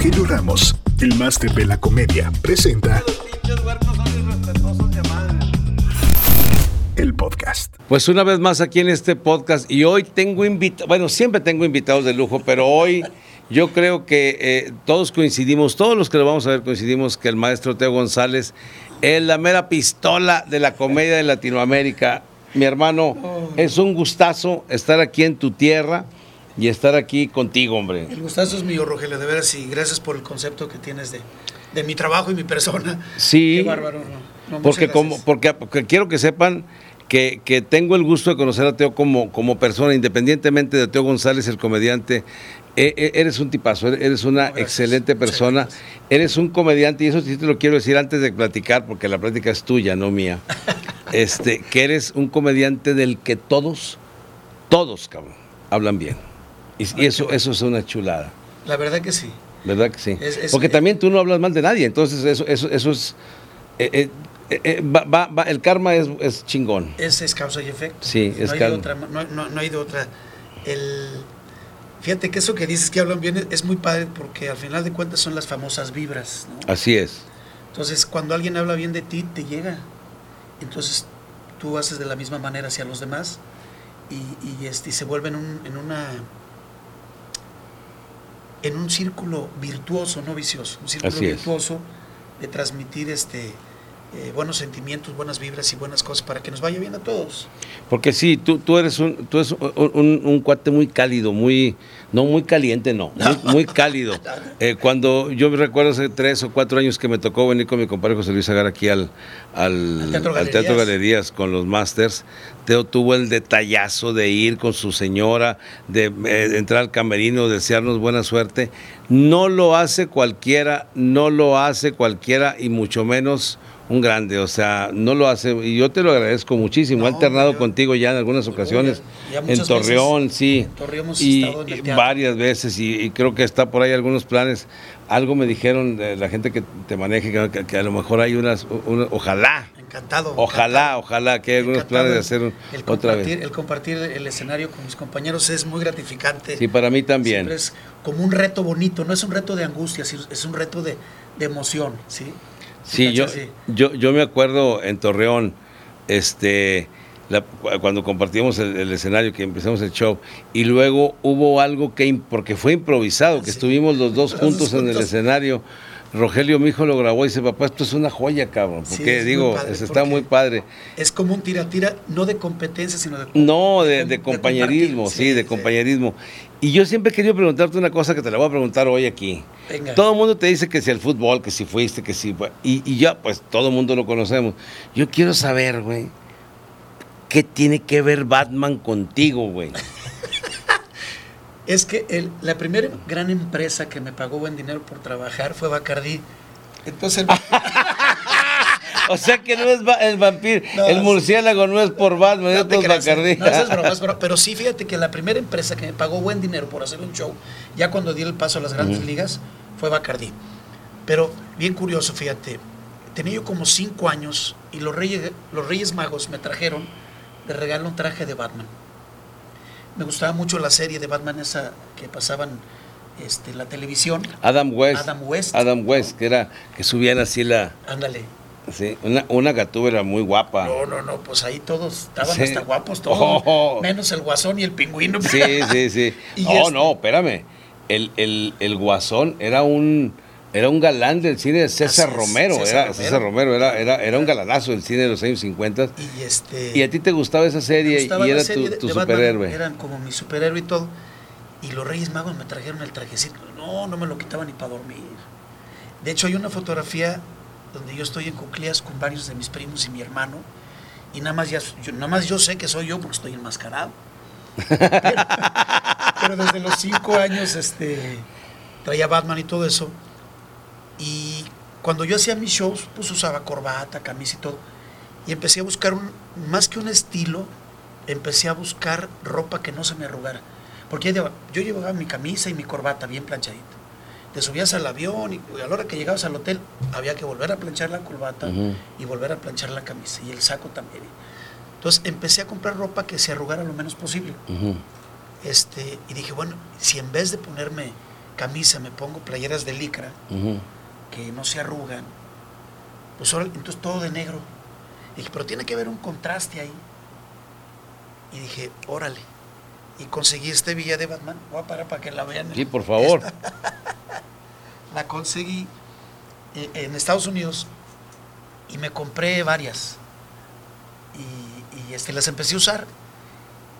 Rogelio Ramos, el máster de la comedia, presenta el podcast. Pues una vez más aquí en este podcast y hoy tengo invitados, bueno, siempre tengo invitados de lujo, pero hoy yo creo que eh, todos coincidimos, todos los que lo vamos a ver coincidimos que el maestro Teo González es la mera pistola de la comedia de Latinoamérica. Mi hermano, es un gustazo estar aquí en tu tierra y estar aquí contigo, hombre. El gustazo es mío, Rogelio, de veras, y gracias por el concepto que tienes de, de mi trabajo y mi persona. Sí. Qué bárbaro. No, no, porque, como, porque, porque quiero que sepan que, que tengo el gusto de conocer a Teo como, como persona, independientemente de Teo González, el comediante. E- e- Eres un tipazo, eres una Gracias. excelente persona, eres un comediante y eso sí te lo quiero decir antes de platicar porque la plática es tuya, no mía. Este, que eres un comediante del que todos, todos, cabrón, hablan bien. Y, eso, eso es una chulada, La verdad que sí. ¿verdad que sí? Es- es- porque eh, también tú no hablas mal de nadie, entonces eso, eso, eso es, eh, eh, va- va- va- el karma es, es chingón. Es, es causa y efecto. Sí, no es hay de otra, no, no- no hay de otra. El, fíjate que eso que dices que hablan bien es, muy padre porque al final de cuentas son las famosas vibras. Así es. Entonces, cuando alguien habla bien de ti, te llega. Entonces, tú haces de la misma manera hacia los demás y, y, este, y se vuelve en, un, en una en un círculo virtuoso, no vicioso, un círculo Así es. virtuoso de transmitir este eh, buenos sentimientos, buenas vibras y buenas cosas para que nos vaya bien a todos. Porque sí, tú, tú eres un, tú eres un, un- un cuate muy cálido, muy, no muy caliente, no, muy, muy cálido. Eh, cuando yo me recuerdo hace tres o cuatro años que me tocó venir con mi compadre José Luis Agar aquí al, al, Al Teatro al Teatro Galerías. Galerías con los Masters, Teo tuvo el detallazo de ir con su señora, de eh, entrar al camerino, desearnos buena suerte. No lo hace cualquiera, no lo hace cualquiera y mucho menos un grande, o sea, no lo hace, y yo te lo agradezco muchísimo, he alternado yo- contigo ya en algunas ocasiones, ya- ya en Torreón, veces sí, en Torreón hemos y, estado en el y varias veces, y, y creo que está por ahí algunos planes, algo me dijeron de la gente que te maneje, que, que- que a lo mejor hay unas, una- ojalá, Encantado. ojalá, encantado. ojalá que hay algunos planes de hacer un- el otra vez. El compartir el escenario con mis compañeros es muy gratificante. Sí, para mí también. Siempre es como un reto bonito, no es un reto de angustia, es un reto de, de emoción, ¿sí? Sí, yo, Sí. yo, yo me acuerdo en Torreón, este, la- cu- cuando compartimos el, el escenario, que empezamos el show, y luego hubo algo que, porque fue improvisado, que Sí. estuvimos los dos Los juntos en el escenario. Rogelio, mi hijo, lo grabó y dice, papá, esto es una joya, cabrón. Sí, Porque muy digo, padre, está porque- muy padre. Es como un tira-tira, no de competencia, sino de... No, de, com- de compañerismo, sí, de compañerismo. Y yo siempre he querido preguntarte una cosa que te la voy a preguntar hoy aquí. Venga. Todo el mundo te dice que si el fútbol, que si fuiste, que si... Y, y ya, pues todo el mundo lo conocemos. Yo quiero saber, güey, ¿qué tiene que ver Batman contigo, güey? Es que el- la primera gran empresa que me pagó buen dinero por trabajar fue Bacardí. Entonces, O sea que no es el vampiro, No, el murciélago no es por Batman, No es te por Bacardí. No, eso es broma, es broma. Pero sí, fíjate que la primera empresa que me pagó buen dinero por hacer un show, ya cuando di el paso a las grandes ligas, fue Bacardí. Pero bien curioso, fíjate. Tenía yo como cinco años y los Reyes, los Reyes Magos me trajeron de regalo un traje de Batman. Me gustaba mucho la serie de Batman esa que pasaban este, la televisión. Adam West. Adam West. Adam West, que era, que subían así la... Ándale. Sí, una, una gatúbera muy guapa. No, no, no, pues ahí todos estaban Sí. hasta guapos todos, Oh. menos el guasón y el pingüino. Sí, sí, sí. No, este- no, espérame. El, el, el Guasón era un era un galán del cine de César Romero. César era, Romero. César Romero era, era, era un galanazo del cine de los años 50. Y este. Y a ti te gustaba esa serie gustaba y era serie tu, superhéroe. Eran como mi superhéroe y todo. Y los Reyes Magos me trajeron el trajecito. No, no me lo quitaban ni para dormir. De hecho, hay una fotografía donde yo estoy en cuclillas con varios de mis primos y mi hermano. Y nada más, ya, yo, nada más yo sé que soy yo porque estoy enmascarado. Pero, pero desde los cinco años este, traía Batman y todo eso. Y cuando yo hacía mis shows, pues usaba corbata, camisa y todo. Y empecé a buscar un, más que un estilo, empecé a buscar ropa que no se me arrugara. Porque yo llevaba, mi camisa y mi corbata bien planchadita. Te subías al avión y a la hora que llegabas al hotel había que volver a planchar la corbata y volver a planchar la camisa y el saco también. Entonces empecé a comprar ropa que se arrugara lo menos posible. Este, y dije, bueno, si en vez de ponerme camisa, me pongo playeras de licra. Que no se arrugan, pues ahora, entonces todo de negro. dije, pero tiene que haber un contraste ahí. Y dije, órale. Y conseguí este villa de Batman. Voy a parar para que la vean. Sí, por favor. La conseguí eh, en Estados Unidos y me compré varias. Y, y, este, las empecé a usar.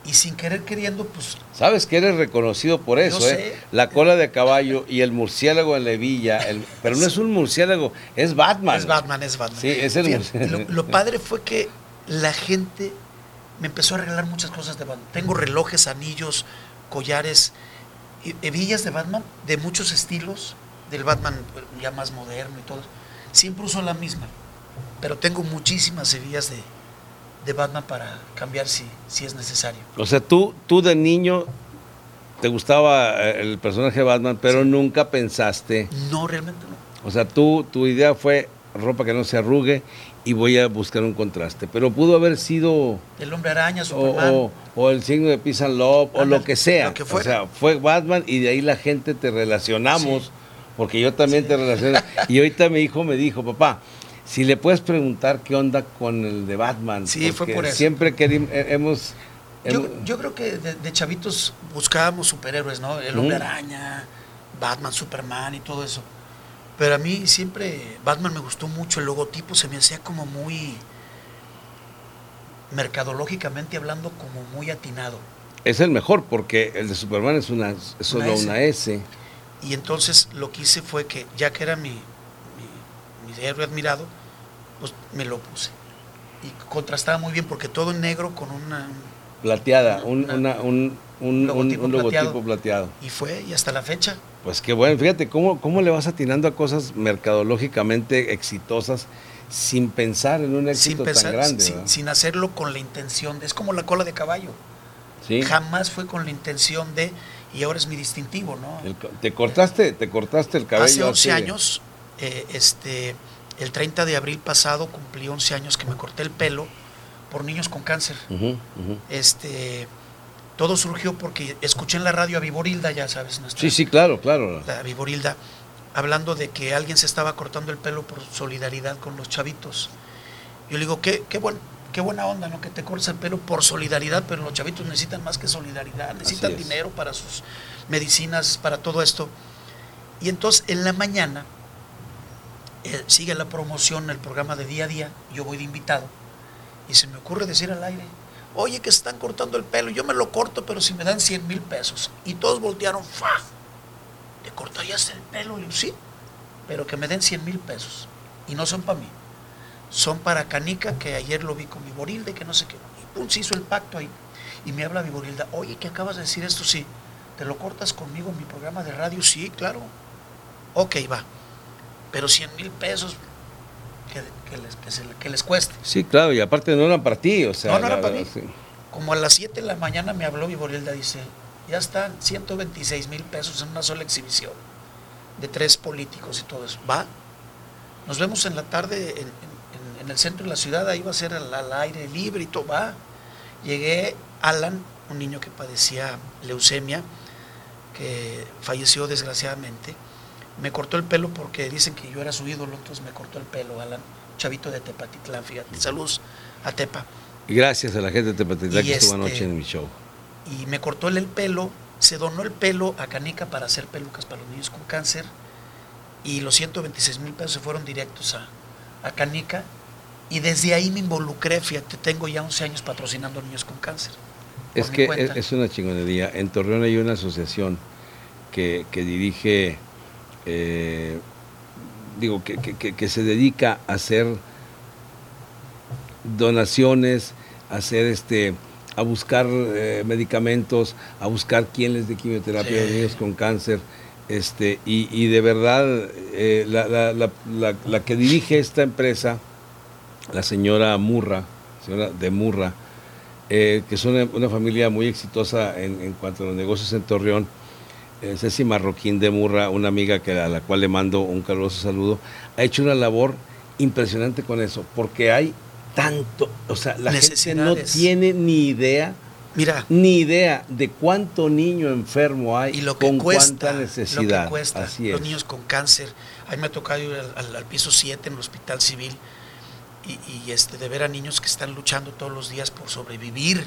Y sin querer queriendo, pues Sabes que eres reconocido por eso, ¿eh? sé. La cola de caballo y el murciélago en la hebilla. el- pero no es un murciélago, es Batman. Es Batman, es Batman. Sí, es el Fíjate, lo, lo padre fue que la gente me empezó a regalar muchas cosas de Batman. Tengo relojes, anillos, collares, he- hebillas de Batman de muchos estilos, del Batman eh, ya más moderno y todo. Siempre uso la misma, pero tengo muchísimas hebillas de, de Batman para cambiar si, si es necesario. O sea, tú, tú de niño te gustaba eh, el personaje de Batman, pero nunca pensaste. No, realmente no. O sea, tú, tu idea fue ropa que no se arrugue y voy a buscar un contraste. Pero pudo haber sido El hombre araña, o, Superman. o- o el signo de Peace and Love o lo que sea. lo que o sea, fue Batman y de ahí la gente te relacionamos, Sí. porque yo también Sí. te relaciono. Y ahorita mi hijo me dijo, papá, si le puedes preguntar qué onda con el de Batman. Sí, fue por eso. Siempre querim- eh, hemos... Yo, creo que de, de chavitos buscábamos superhéroes, ¿no? El hombre araña, Batman, Superman y todo eso. Pero a mí siempre Batman me gustó mucho, el logotipo se me hacía como muy, mercadológicamente hablando, como muy atinado. Es el mejor porque el de Superman es, una, es solo S. una S. Y entonces lo que hice fue que, ya que era mi, mi, mi héroe admirado, pues me lo puse. Y contrastaba muy bien porque todo en negro con una... Plateada, un, Una- una- un, un- Logotipo un- un plateado. logotipo plateado. Y fue, y hasta la fecha. Pues qué bueno, fíjate cómo, cómo le vas atinando a cosas mercadológicamente exitosas sin pensar en un Sin éxito pensar, tan grande. sin, sin hacerlo con la intención de, es como la cola de caballo. Sí. Jamás fue con la intención de, y ahora es mi distintivo, ¿no? El te cortaste, te cortaste el cabello. Hace 11 así de- años, eh, este, el 30 de abril pasado cumplí 11 años que me corté el pelo por niños con cáncer. Este, todo surgió porque escuché en la radio a Viborilda, ya sabes, nuestra, Sí, sí, claro, claro. la Viborilda, hablando de que alguien se estaba cortando el pelo por solidaridad con los chavitos. Yo le digo, qué, qué, buen, qué buena onda, ¿no? Que te cortes el pelo por solidaridad, pero los chavitos necesitan más que solidaridad, necesitan es. dinero para sus medicinas, para todo esto. Y entonces en la mañana eh, sigue la promoción, el programa de día a día, yo voy de invitado, y se me ocurre decir al aire, oye, que están cortando el pelo, yo me lo corto, pero si me dan 100 mil pesos. Y todos voltearon, ¡fa! ¿Te cortarías el pelo? Y yo, sí, pero que me den 100 mil pesos. Y no son para mí, son para Canica, que ayer lo vi con Viborilda y que no sé qué. Y pum, se hizo el pacto ahí. Y me habla Viborilda, oye, ¿qué acabas de decir esto? Sí. ¿Te lo cortas conmigo en mi programa de radio? Sí, claro. Ok, va. Pero 100 mil pesos que, que les, que, se- que les cueste. Sí, claro, y aparte no eran para ti, o sea. No, no era para mí. sí. Como a las 7 de la mañana me habló Viborilda, dice, ya están 126 mil pesos en una sola exhibición de tres políticos y todo eso. Va, nos vemos en la tarde en, en- en el centro de la ciudad, ahí va a ser al, al aire libre y todo. Va, llegué, Alan, un niño que padecía leucemia, que falleció desgraciadamente, me cortó el pelo porque dicen que yo era su ídolo, entonces me cortó el pelo, Alan, chavito de Tepatitlán, fíjate, saludos a Tepa. Y gracias a la gente de Tepatitlán Y que estuvo este- anoche en mi show. y me cortó el pelo, se donó el pelo a Canica para hacer pelucas para los niños con cáncer y los 126 mil pesos se fueron directos a, a Canica y desde ahí me involucré, fíjate, tengo ya 11 años patrocinando niños con cáncer. Es que cuenta. es una chingonería. En Torreón hay una asociación que, que dirige, eh, digo, que, que- que- se dedica a hacer donaciones, a hacer este a buscar eh, medicamentos, a buscar quién les dé quimioterapia a los Sí. niños con cáncer. Este, y, y de verdad, eh, la, la- la- la- la que dirige esta empresa, la señora Murra, señora de Murra, eh, que es una, una familia muy exitosa en, en cuanto a los negocios en Torreón. Eh, Ceci Marroquín de Murra, una amiga que, a la cual le mando un caluroso saludo, ha hecho una labor impresionante con eso, porque hay tanto, o sea, la gente no tiene ni idea Mira. Ni idea de cuánto niño enfermo hay y lo que con cuesta, cuánta necesidad. Lo que cuesta. Así es. Los niños con cáncer. A mí me ha tocado ir al, al- al piso 7 en el hospital civil y, y, este, de ver a niños que están luchando todos los días por sobrevivir.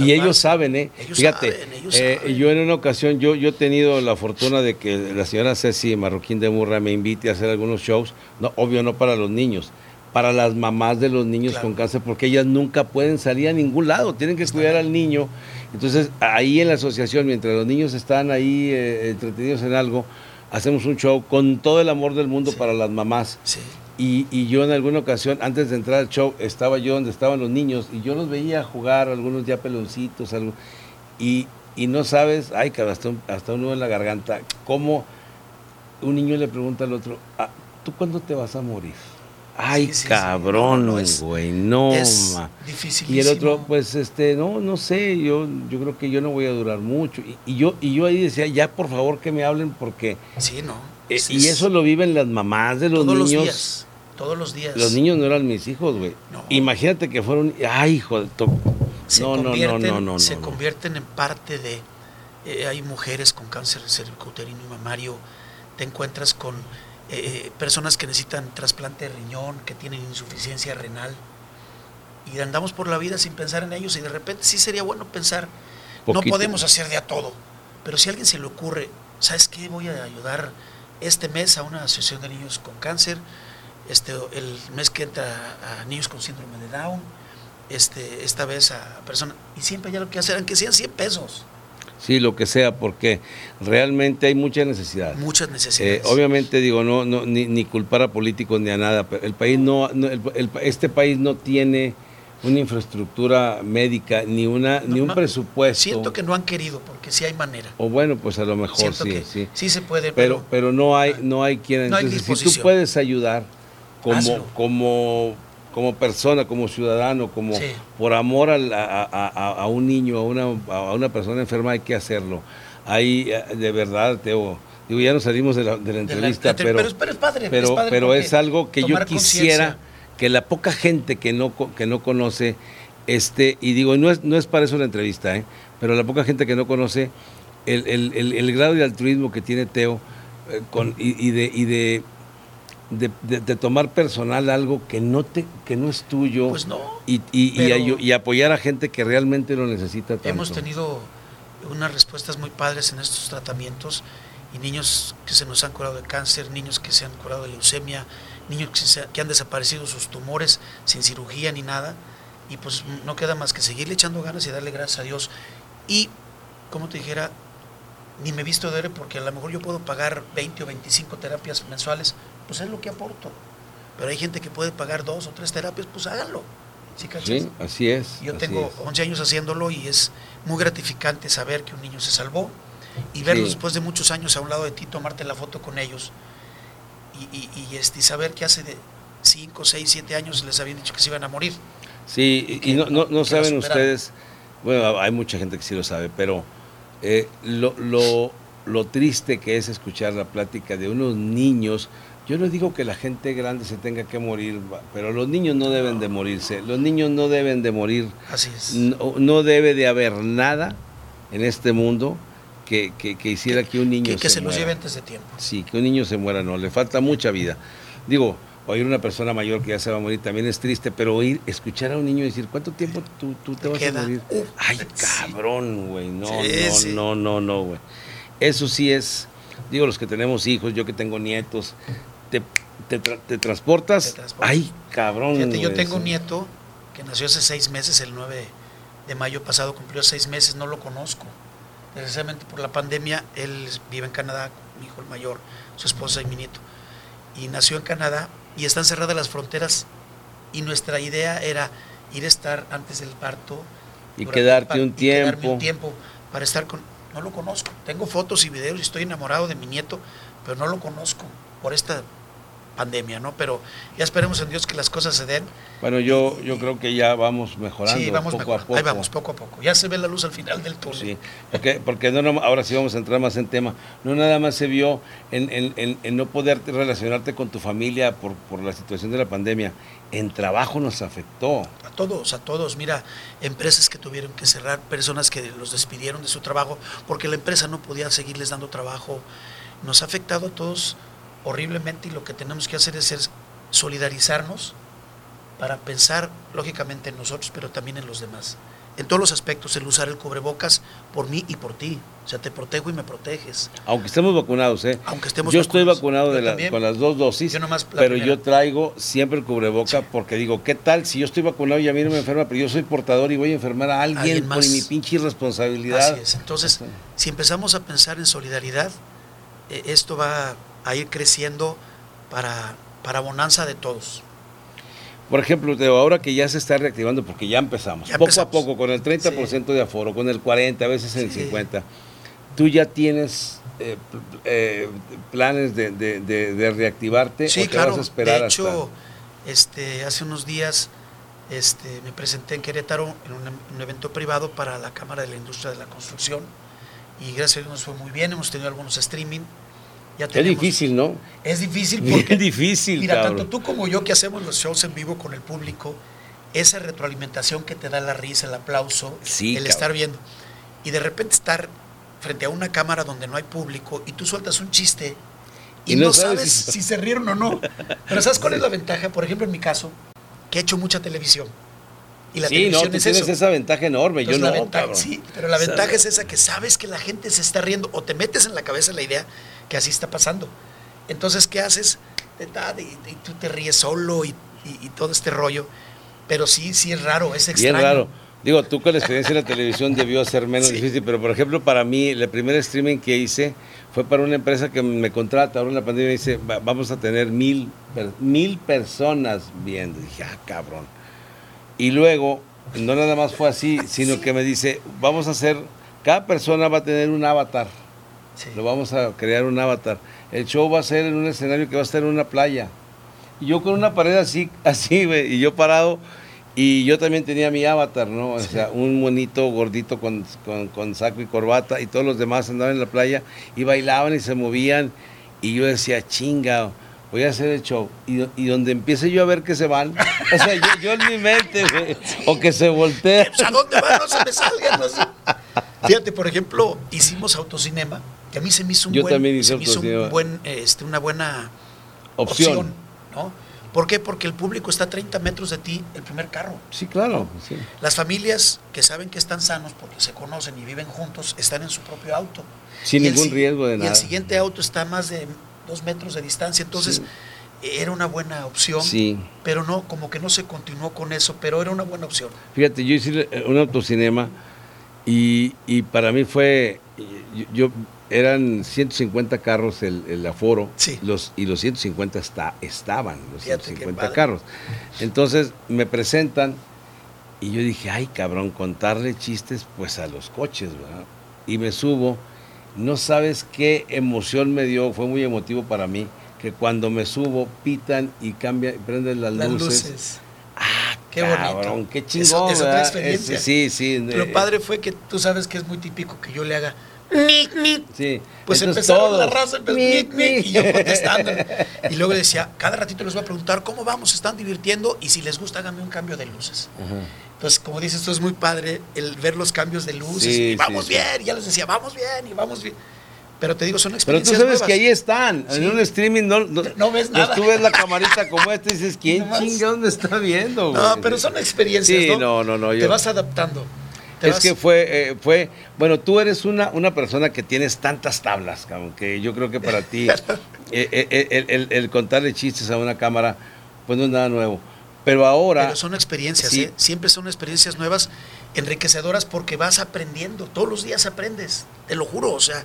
Y ellos saben, ¿eh? Ellos Fíjate, saben, ellos eh, saben. yo en una ocasión, yo, yo he tenido la fortuna de que la señora Ceci Marroquín de Murra me invite a hacer algunos shows, no, obvio no para los niños, para las mamás de los niños Claro. con cáncer, porque ellas nunca pueden salir a ningún lado, tienen que cuidar al niño. Entonces, ahí en la asociación, mientras los niños están ahí eh, entretenidos en algo, hacemos un show con todo el amor del mundo Sí. para las mamás. Sí. Y, y yo en alguna ocasión, antes de entrar al show, estaba yo donde estaban los niños y yo los veía jugar, algunos ya peloncitos, algo, y, y no sabes, ay, cabrón, hasta un, hasta un nudo en la garganta, cómo un niño le pregunta al otro, "Ah, ¿tú cuándo te vas a morir? Ay, Sí, sí, cabrón, No, no, es- güey, no, es ma". dificilísimo. Y el otro, pues, este, no, no sé, yo, yo creo que yo no voy a durar mucho. Y, y yo, y yo ahí decía, ya por favor que me hablen porque... Sí, no. eh, y es eso lo viven las mamás de los todos niños. los días. Todos los días. Los niños no eran mis hijos, güey. No. Imagínate que fueron. Ay, hijo de se No, no, no, no, no, se no. convierten en parte de eh, hay mujeres con cáncer cervicouterino y mamario te encuentras con eh, eh, personas que necesitan trasplante de riñón que tienen insuficiencia renal y andamos por la vida sin pensar en ellos y de repente sí sería bueno pensar no Poquito. podemos hacer de a todo pero si a alguien se le ocurre sabes qué voy a ayudar este mes a una asociación de niños con cáncer este el mes que entra a niños con síndrome de Down este, esta vez a personas, y siempre hay lo que hacer, aunque sean 100 pesos, Sí, lo que sea, porque realmente hay mucha necesidad. muchas Eh, necesidades. obviamente, digo, no, no ni, ni culpar a políticos ni a nada, pero el país no, no- el- el- este país no tiene una infraestructura médica ni una ni un presupuesto. Siento que no han querido, porque sí hay manera. o bueno, pues a lo mejor Siento sí, que sí. sí se puede, Pero pero, pero no hay no hay quien No hay entonces si tú puedes ayudar como Hazlo. como como persona, como ciudadano, como Sí. por amor a, a- a- a un niño, a una, a una persona enferma hay que hacerlo. Hay eh, de verdad, Teo, digo, ya nos salimos de la, de la de la- entrevista, entre- pero, pero, pero es padre. pero, es, padre pero porque es algo que yo quisiera que la poca gente que no, que no conoce, este, y digo, no es, no es para eso la entrevista, ¿eh? pero la poca gente que no conoce el, el- el- el grado de altruismo que tiene Teo eh, con, y, y de, y de, de, de- de tomar personal algo que no, te, que no es tuyo Pues no. y, y- y y apoyar a gente que realmente lo necesita tanto. Hemos tenido unas respuestas muy padres en estos tratamientos y niños que se nos han curado de cáncer, niños que se han curado de leucemia, niños que, se- que han desaparecido sus tumores sin cirugía ni nada. Y pues no queda más que seguirle echando ganas y darle gracias a Dios. Y, como te dijera, ni me visto de porque a lo mejor yo puedo pagar 20 o 25 terapias mensuales, pues es lo que aporto. Pero hay gente que puede pagar dos o tres terapias, pues háganlo. ¿Sí? Sí, así es. Yo así tengo es. 11 años haciéndolo y es muy gratificante saber que un niño se salvó y verlos Sí. después de muchos años a un lado de ti, tomarte la foto con ellos y, y- y, este, saber que hace de 5, 6, 7 años les habían dicho que se iban a morir. Sí, y no, no, no saben ustedes, bueno, hay mucha gente que sí lo sabe, pero eh, lo, lo, lo triste que es escuchar la plática de unos niños. Yo no digo que la gente grande se tenga que morir, pero los niños no deben de morirse. Los niños no deben de morir. Así es. No, no debe de haber nada en este mundo que, que- que hiciera que un niño que, que se, los muera. lleve antes de tiempo. Sí, que un niño se muera, no, le falta mucha vida. Digo, oír una persona mayor que ya se va a morir también es triste, pero oír, escuchar a un niño decir, ¿cuánto tiempo tú, tú te Te vas queda. a morir? Ay, cabrón, güey, no, Sí, no, sí. no, no, no, güey. Eso sí es, digo, los que tenemos hijos, yo que tengo nietos, te, te, tra- te transportas, Te transportas. ay, cabrón. Fíjate, yo tengo un nieto que nació hace 6 meses, el 9 de mayo pasado, cumplió 6 meses, no lo conozco. Desgraciadamente por la pandemia, él vive en Canadá, mi hijo el mayor, su esposa y mi nieto. Y nació en Canadá y están cerradas las fronteras. Y nuestra idea era ir a estar antes del parto. Y quedarte un y quedarme un tiempo. tiempo para estar con... No lo conozco. Tengo fotos y videos y estoy enamorado de mi nieto, pero no lo conozco por esta pandemia, ¿no? Pero ya esperemos en Dios que las cosas se den. Bueno, yo, yo creo que ya vamos mejorando Sí, vamos poco mejor. a poco. Ahí vamos, poco a poco. Ya se ve la luz al final del túnel. Sí, porque, porque no, no- ahora sí vamos a entrar más en tema. No nada más se vio en, en- en- en no poder relacionarte con tu familia por, por la situación de la pandemia. En trabajo nos afectó. A todos, a todos. Mira, empresas que tuvieron que cerrar, personas que los despidieron de su trabajo porque la empresa no podía seguirles dando trabajo. Nos ha afectado a todos horriblemente y lo que tenemos que hacer es, es solidarizarnos para pensar lógicamente en nosotros, pero también en los demás. En todos los aspectos, el usar el cubrebocas por mí y por ti. O sea, te protejo y me proteges. Aunque estemos vacunados, ¿eh? Aunque estemos yo estoy vacunados. vacunado de la- también. con las dos dosis, Yo nomás la pero primera. yo traigo siempre el cubreboca porque digo, ¿qué tal si yo estoy vacunado y a mí no me enferma, pero yo soy portador y voy a enfermar a alguien, Alguien por mi pinche irresponsabilidad? Así es. Entonces, si empezamos a pensar en solidaridad, eh, esto va a ir creciendo para, para bonanza de todos. Por ejemplo, Teo, ahora que ya se está reactivando, porque ya empezamos, Ya poco empezamos. a poco, con el 30% de aforo, con el 40%, a veces el Sí. 50%, tú ya tienes eh, eh, planes de, de- de- de reactivarte Sí, o te claro. vas a esperar de hecho, hasta... este, hace unos días este, me presenté en Querétaro en un, un evento privado para la Cámara de la Industria de la Construcción y gracias a Dios nos fue muy bien, hemos tenido algunos streaming. Ya Es tenemos- difícil, ¿no? Es difícil porque difícil, Mira, cabrón. tanto tú como yo que hacemos los shows en vivo con el público, esa retroalimentación que te da la risa, el aplauso, Sí, el cabrón. estar viendo, y de repente estar frente a una cámara donde no hay público y tú sueltas un chiste y, Y no no, sabes sabes si- si... se rieron o no. Pero ¿sabes cuál es la ventaja? Por ejemplo, en mi caso, que he hecho mucha televisión. Y la sí, no, televisión tú es tienes eso. esa ventaja enorme, yo Entonces, no, la ventaja, sí, pero la ventaja es esa que sabes que la gente se está riendo o te metes en la cabeza la idea que así está pasando. Entonces, ¿qué haces? Y, y tú te ríes solo y, y- y todo este rollo. Pero sí, sí es raro, es Bien extraño. raro. Digo, tú con la experiencia en la televisión debió ser menos Sí. difícil, pero por ejemplo, para mí, el primer streaming que hice fue para una empresa que me contrata ahora en la pandemia y dice, "Va- vamos a tener mil, mil personas viendo. Y dije, ah, cabrón. Y luego, no nada más fue así, sino que me dice, vamos a hacer, cada persona va a tener un avatar. Sí. Lo vamos a crear un avatar. El show va a ser en un escenario que va a estar en una playa. Y yo con una pared así, así, y yo parado, y yo también tenía mi avatar, ¿no? O sea, un monito gordito con, con, con saco y corbata, y todos los demás andaban en la playa y bailaban y se movían, y yo decía, chinga, voy a hacer el show. Y, y donde empiece yo a ver que se van, o sea, yo, yo en mi mente, güey, o que se voltea. ¿A dónde van? No se me salgan. no sé. Fíjate, por ejemplo, hicimos autocinema, que a mí se me hizo un Yo buen, también hice se me hizo autocinema. un buen, este, una buena Opción. opción. ¿no? ¿Por qué? Porque el público está a 30 metros de ti, el primer carro. Sí, claro, sí. Las familias que saben que están sanos porque se conocen y viven juntos están en su propio auto. Sin Y ningún riesgo de Y nada. el siguiente auto está más de dos metros de distancia. Entonces, Sí. era una buena opción. Sí. Pero no, como que no se continuó con eso, pero era una buena opción. Fíjate, yo hice eh, un autocinema y, y para mí fue, yo, yo- eran 150 carros el, el aforo Sí. los, y los 150 está, estaban, los Fíjate qué 150 padre. carros. Entonces me presentan y yo dije, ay cabrón, contarle chistes pues a los coches, ¿verdad? Y me subo, no sabes qué emoción me dio, fue muy emotivo para mí, que cuando me subo pitan y cambian, prenden las, Las luces. luces. Ah, Qué cabrón, bonito. qué chingón, es otra experiencia. Sí, sí. Lo eh, padre fue que tú sabes que es muy típico que yo le haga nic, nic. Sí. Pues Entonces, empezaron la todos, raza, empezó, "Nic, nic, nic", nic. y yo contestando. Y luego decía, cada ratito les voy a preguntar cómo vamos, se están divirtiendo y si les gusta háganme un cambio de luces. Ajá. Entonces, como dices, esto es muy padre el ver los cambios de luces Sí, y vamos sí. bien, y ya les decía, vamos bien y vamos bien. Pero te digo, son Pero tú experiencias sabes nuevas. que ahí están, Sí. en un streaming no, no, No ves pues nada. tú ves la camarita como esta y dices, ¿quién chinga dónde está viendo? No, güey? pero son experiencias, Sí, ¿no? no, no, no, Te yo- vas adaptando. Es vas- que fue, eh, fue, bueno, tú eres una, una persona que tienes tantas tablas, cabrón, que yo creo que para ti eh, eh, eh, el, el- el contarle chistes a una cámara, pues no es nada nuevo. Pero ahora, Pero son experiencias, Sí. ¿eh? Siempre son experiencias nuevas, enriquecedoras, porque vas aprendiendo. Todos los días aprendes, te lo juro. O sea,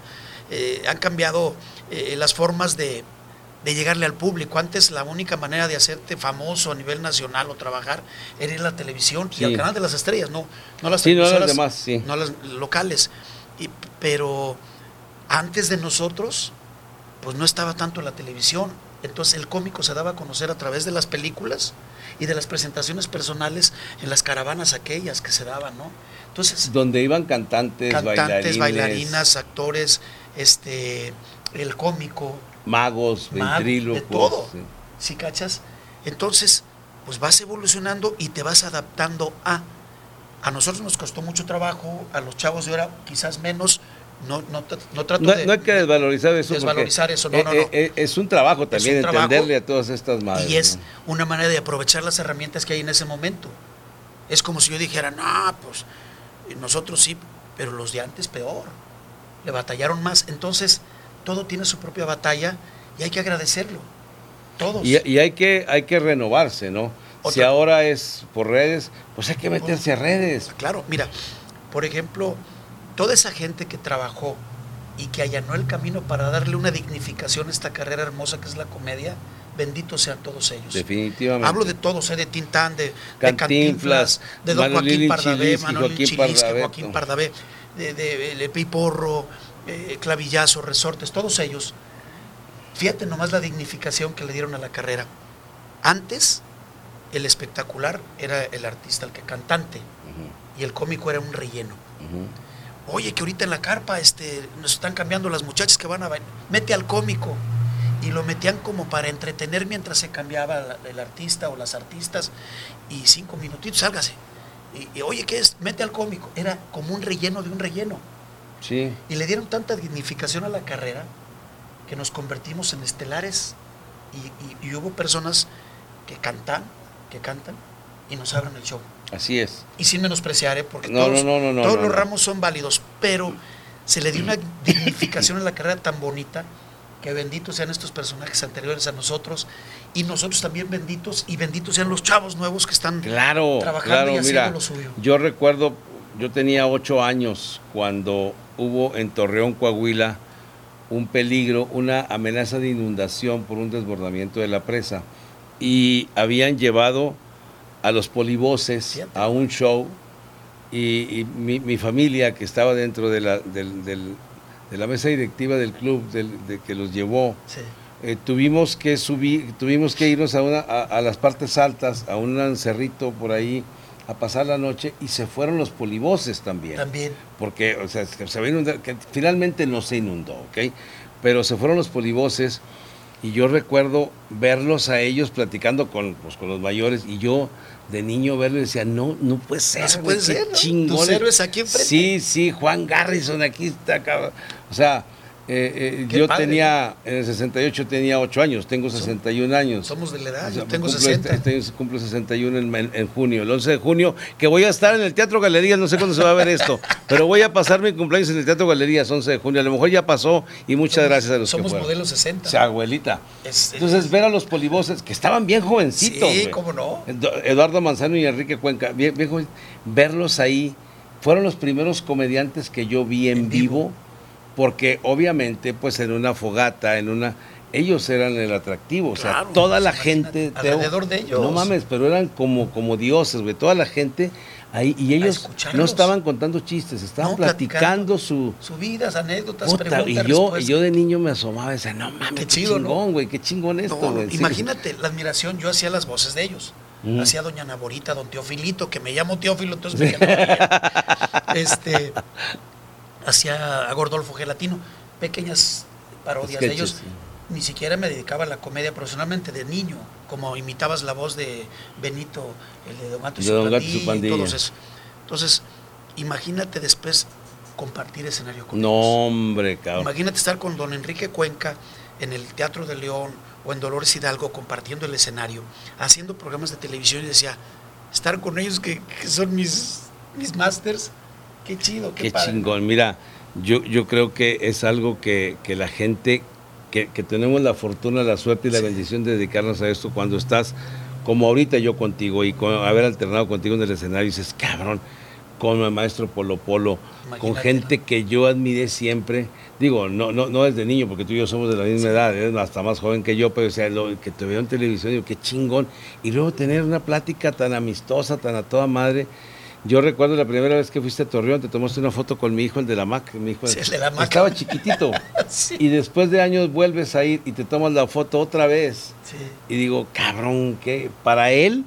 han cambiado las formas de, de llegarle al público. Antes la única manera de hacerte famoso a nivel nacional o trabajar era ir a la televisión Sí. y al canal de las estrellas, no, no las Sí, no a las televisoras, demás, sí. no las locales. Y, pero antes de nosotros, pues no estaba tanto la televisión. Entonces el cómico se daba a conocer a través de las películas y de las presentaciones personales en las caravanas aquellas que se daban, ¿no? Entonces, donde iban cantantes, cantantes, bailarinas, actores, este, el cómico, magos, ventrílocos, de todo. ¿Sí cachas? Entonces, pues vas evolucionando y te vas adaptando a a nosotros nos costó mucho trabajo, a los chavos de ahora quizás menos, no, no, no trato de... No hay que desvalorizar eso. Desvalorizar eso, no, no, no. Es un trabajo también entenderle a todas estas madres. Y es una manera de aprovechar las herramientas que hay en ese momento. Es como si yo dijera, no, pues nosotros sí, pero los de antes peor. Le batallaron más. Entonces, todo tiene su propia batalla y hay que agradecerlo. Todos. Y, y hay, que, hay que renovarse, ¿no? Si ahora es por redes, pues hay que meterse a redes. Claro, mira, por ejemplo, toda esa gente que trabajó y que allanó el camino para darle una dignificación a esta carrera hermosa que es la comedia, benditos sean todos ellos. Definitivamente. Hablo de todos, ¿eh? de Tintán, de Cantinflas, de Don Joaquín Pardavé, Manuel Chilisque, Joaquín Pardavé, de, de, Piporro, eh, Clavillazo, Resortes, todos ellos. Fíjate nomás la dignificación que le dieron a la carrera. Antes el espectacular era el artista, el que cantante, y el cómico era un relleno. Oye, que ahorita en la carpa este, nos están cambiando las muchachas que van a bailar. Mete al cómico. Y lo metían como para entretener mientras se cambiaba el artista o las artistas. Y cinco minutitos, sálgase. Y, oye, ¿qué es? Mete al cómico. Era como un relleno de un relleno. Sí. Y le dieron tanta dignificación a la carrera que nos convertimos en estelares. y hubo personas que cantan, que cantan y nos abran el show. Así es. Y sin menospreciar, ¿eh? porque todos, todos los ramos son válidos, pero se le dio una dignificación en la carrera tan bonita que benditos sean estos personajes anteriores a nosotros y nosotros también benditos y benditos sean los chavos nuevos que están claro, trabajando y haciendo lo suyo. Yo recuerdo, yo tenía ocho años cuando hubo en Torreón, Coahuila, un peligro, una amenaza de inundación por un desbordamiento de la presa. Y habían llevado a los polivoces a un show y, mi, familia que estaba dentro de la, de la mesa directiva del club de que los llevó, eh, tuvimos que subir, tuvimos que irnos a, una, a, las partes altas, a un cerrito por ahí, a pasar la noche y se fueron los polivoces también. También. Porque, o sea, se que finalmente no se inundó, ¿ok? Pero se fueron los polivoces y yo recuerdo verlos a ellos platicando con, pues, con los mayores y yo de niño verlos y decía, no, no puede ser, no puede ser, Tus héroes aquí enfrente. Sí, sí, Juan Garrison aquí está, cabrón. O sea, eh, eh, yo tenía, en el 68 tenía 8 años, tengo 61 años. Somos de la edad, yo tengo 60. Este, este cumplo 61 en, junio, el 11 de junio, que voy a estar en el Teatro Galerías, no sé cuándo se va a ver esto, pero voy a pasar mi cumpleaños en el Teatro Galerías, 11 de junio, a lo mejor ya pasó y muchas gracias a los somos que Somos modelos 60. O sea, abuelita. Entonces, ver a los polivoces, que estaban bien jovencitos. Sí, cómo no. Eduardo Manzano y Enrique Cuenca, bien, verlos ahí, fueron los primeros comediantes que yo vi en, vivo porque obviamente pues en una fogata, en una ellos eran el atractivo, o sea, toda la gente alrededor de ellos. No mames, pero eran como como dioses, güey, toda la gente ahí y ellos no estaban contando chistes, estaban platicando su sus vidas, anécdotas, preguntas, y yo y yo de niño me asomaba y decía, "No mames, qué, chingón, güey, qué chingón esto, Imagínate la admiración, yo hacía las voces de ellos. Hacía doña Naborita, don Teofilito, que me llamo Teófilo, entonces me este hacía a Gordolfo Gelatino, pequeñas parodias de ellos. Ni siquiera me dedicaba a la comedia profesionalmente de niño, como imitabas la voz de Benito, el de Don Gato y, su, pandilla, todos eso. Entonces, imagínate después compartir escenario con No, hombre, cabrón. Imagínate estar con don Enrique Cuenca en el Teatro de León o en Dolores Hidalgo compartiendo el escenario, haciendo programas de televisión y decía, estar con ellos que, son mis, mis masters, Qué chido, qué, qué chingón. Mira, yo, yo creo que es algo que, la gente, que, tenemos la fortuna, la suerte y la bendición de dedicarnos a esto cuando estás como ahorita yo contigo y con haber alternado contigo en el escenario, dices, cabrón, con el maestro Polo Polo, con gente que yo admiré siempre. Digo, no, no, no desde niño, porque tú y yo somos de la misma edad, eres hasta más joven que yo, pero o sea, lo, que te veo en televisión, digo, qué chingón. Y luego tener una plática tan amistosa, tan a toda madre Yo recuerdo la primera vez que fuiste a Torreón, te tomaste una foto con mi hijo, el de la Mac. Mi hijo Sí, el de la Mac. Estaba chiquitito. Sí. Y después de años vuelves a ir y te tomas la foto otra vez. Sí. Y digo, cabrón, que para él,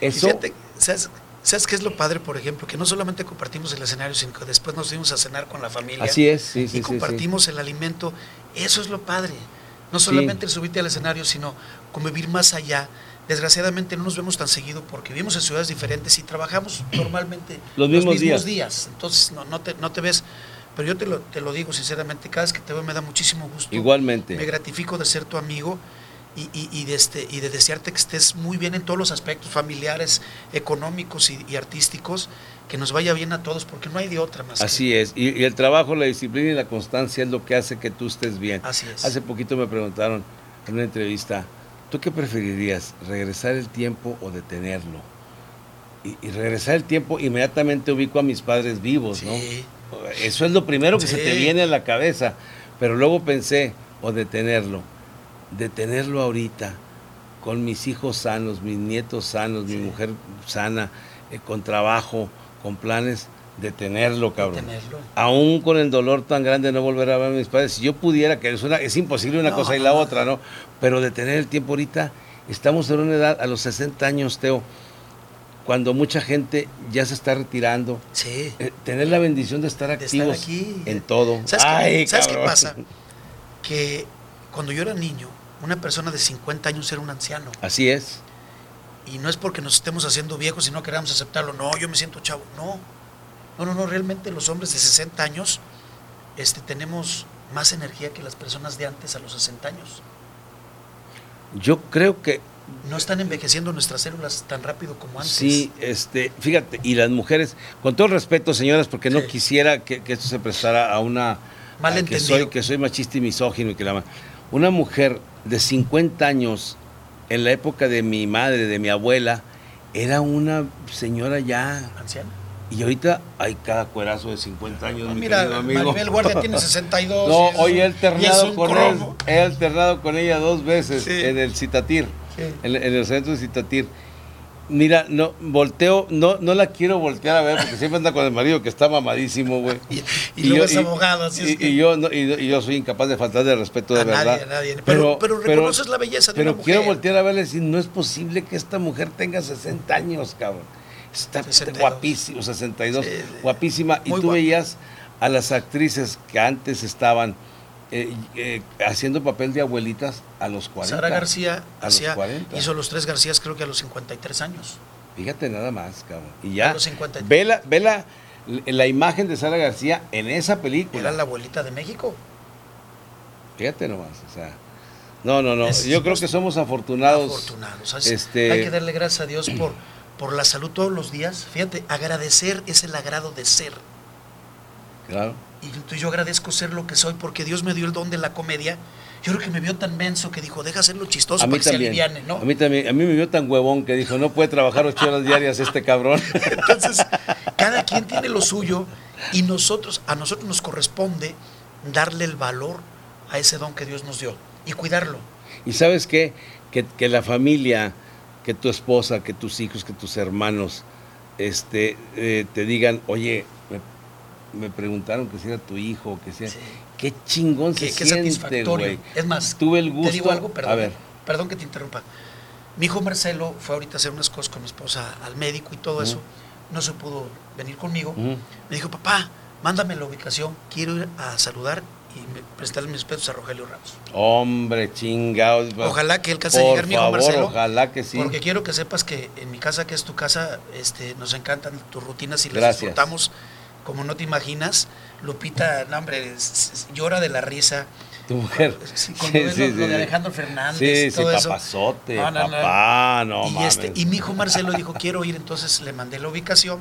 eso. fíjate, ¿sabes, ¿sabes qué es lo padre, por ejemplo? Que no solamente compartimos el escenario, sino que después nos fuimos a cenar con la familia. Así es, sí, sí, y compartimos el alimento. Eso es lo padre. No solamente el subirte al escenario, sino convivir más allá. Desgraciadamente no nos vemos tan seguido porque vivimos en ciudades diferentes y trabajamos normalmente Los mismos días. Entonces no, no, te, no te ves. Pero yo te lo, te lo digo sinceramente, cada vez que te veo me da muchísimo gusto. Igualmente. Me gratifico de ser tu amigo y, y- y de este, y de desearte que estés muy bien en todos los aspectos familiares, económicos y, y artísticos, que nos vaya bien a todos, porque no hay de otra más. que- Así es. Y, y el trabajo, la disciplina y la constancia es lo que hace que tú estés bien. Así es. Hace poquito me preguntaron en una entrevista, ¿tú qué preferirías? ¿Regresar el tiempo o detenerlo? Y, y regresar el tiempo, inmediatamente ubico a mis padres vivos, ¿no? Sí. Eso es lo primero que se te viene a la cabeza. Pero luego pensé, o detenerlo. Detenerlo ahorita, con mis hijos sanos, mis nietos sanos, mi mujer sana, eh, con trabajo, con planes, detenerlo, cabrón. Detenerlo. Aún con el dolor tan grande de no volver a ver a mis padres, si yo pudiera, que es, una, es imposible una No, cosa y la no. otra, ¿no? Pero detener el tiempo ahorita, estamos en una edad, a los 60 años, Teo, cuando mucha gente ya se está retirando, Sí. eh, tener la bendición de estar De estar activos aquí. en todo. ¿Sabes, qué, Ay, ¿sabes qué pasa? Que cuando yo era niño, una persona de 50 años era un anciano. Así es. Y no es porque nos estemos haciendo viejos y no queramos aceptarlo. No, yo me siento chavo. No. No, no, no. Realmente los hombres de 60 años este, tenemos más energía que las personas de antes a los 60 años. Yo creo que No están envejeciendo nuestras células tan rápido como antes. sí, este, fíjate, y las mujeres, con todo respeto, señoras, porque no Sí. quisiera que, que esto se prestara a una que Malentendido. soy, que soy machista y misógino y que la una mujer de 50 años en la época de mi madre, de mi abuela, era una señora ya Anciana. Y ahorita hay cada cuerazo de 50 años, Ah, mi mira, amigo. Maribel Guardia tiene 62. No, y es hoy he y alternado con él, he alternado con ella dos veces Sí. en el Citatir, Sí. en, en el centro de Citatir. Mira, no, volteo, no, no la quiero voltear a ver porque siempre anda con el marido que está mamadísimo, güey. Y, y luego es abogado, así y, es que. y yo, no- y, y yo soy incapaz de faltar de respeto de A verdad. nadie, a nadie. Pero- pero reconoces la belleza de Pero una mujer. quiero voltear a verle y decir, no es posible que esta mujer tenga 60 años, cabrón. Está 62. guapísima, 62, Sí, guapísima. Y tú guapa. veías a las actrices que antes estaban eh, eh, haciendo papel de abuelitas a los 40. Sara García a los hacía, 40. hizo los tres Garcías creo que a los 53 años. Fíjate nada más, cabrón. Y A ya, los 53. ve, la, ve la, la imagen de Sara García en esa película. Era la abuelita de México. Fíjate nomás, o sea. No, no, no. Es- Yo creo que somos afortunados. Afortunados. Este- Hay que darle gracias a Dios por, por la salud todos los días. Fíjate, agradecer es el agrado de ser. Claro. Y tú- yo agradezco ser lo que soy porque Dios me dio el don de la comedia. Yo creo que me vio tan menso que dijo, deja hacerlo chistoso A mí para que se aliviane, ¿no? A mí también. A mí me vio tan huevón que dijo, no puede trabajar ocho horas diarias este cabrón. Entonces, cada quien tiene lo suyo y nosotros, a nosotros nos corresponde darle el valor a ese don que Dios nos dio y cuidarlo. y sabes qué? Que, que la familia, que tu esposa, que tus hijos, que tus hermanos, este, eh, te digan, oye, me, me preguntaron que si era tu hijo, que sea. Sí. Qué chingón Qué, se qué siente, satisfactorio. Es más, Tuve el gusto. te digo algo, perdón, A ver. perdón que te interrumpa. Mi hijo Marcelo fue ahorita a hacer unas cosas con mi esposa al médico y todo eso. No se pudo venir conmigo. Ujú. Me dijo, papá, mándame la ubicación. Quiero ir a saludar y prestarle mis respetos a Rogelio Ramos. Hombre, chingados. Ojalá que alcance a Por llegar mi hijo favor, Marcelo. ojalá que sí. Porque quiero que sepas que en mi casa, que es tu casa, este, nos encantan tus rutinas y las disfrutamos como no te imaginas. Lupita, no, hombre, llora de la risa. Tu mujer. Sí, ves lo- lo de Alejandro Fernández Sí, y sí, todo eso. papazote, No, no, papá, no, y, este, y mi hijo Marcelo dijo, quiero ir, entonces le mandé la ubicación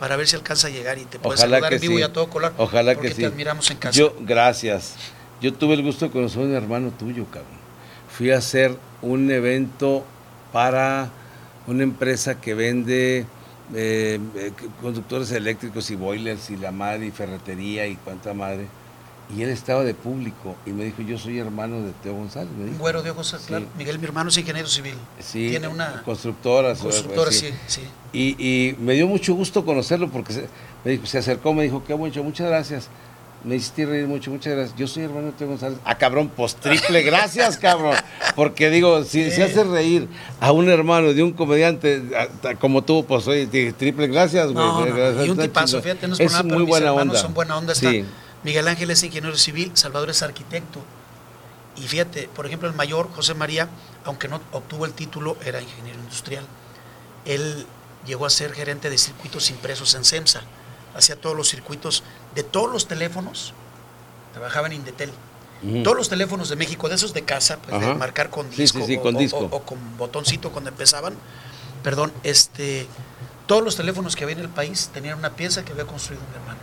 para ver si alcanza a llegar y te puedes Ojalá saludar en vivo sí. y a todo color. Ojalá porque que sí. te admiramos en casa. Yo, gracias. Yo tuve el gusto de conocer a un hermano tuyo, cabrón. Fui a hacer un evento para una empresa que vende eh, eh, conductores eléctricos y boilers y la madre y ferretería y cuánta madre. Y él estaba de público y me dijo, yo soy hermano de Teo González. Me Un dijo. güero de ojos, Sí. claro. Miguel, mi hermano, es ingeniero civil. Sí, Tiene una constructora. constructora, sí. sí. Y, y me dio mucho gusto conocerlo porque se, me dijo, se acercó, me dijo, qué mucho, muchas gracias. Me hiciste reír mucho, muchas gracias. Yo soy hermano de Teo González. Ah, cabrón, pues triple, gracias, cabrón. Porque digo, si se hace reír a un hermano de un comediante como tú, pues oye, dije, triple, gracias, güey. No, no, no, Gracias, y un tipazo, fíjate, no es por Es nada, muy mis buena hermanos onda. son buena onda. Está Sí. Miguel Ángel es ingeniero civil, Salvador es arquitecto. Y fíjate, por ejemplo, el mayor, José María, aunque no obtuvo el título, era ingeniero industrial. Él llegó a ser gerente de circuitos impresos en CEMSA. Hacía todos los circuitos de todos los teléfonos. Trabajaba en Indetel. Todos los teléfonos de México, de esos de casa, pues de marcar con Sí, disco, sí, sí, o- con o- disco. o- o con botoncito cuando empezaban. Perdón, este, todos los teléfonos que había en el país tenían una pieza que había construido mi hermano.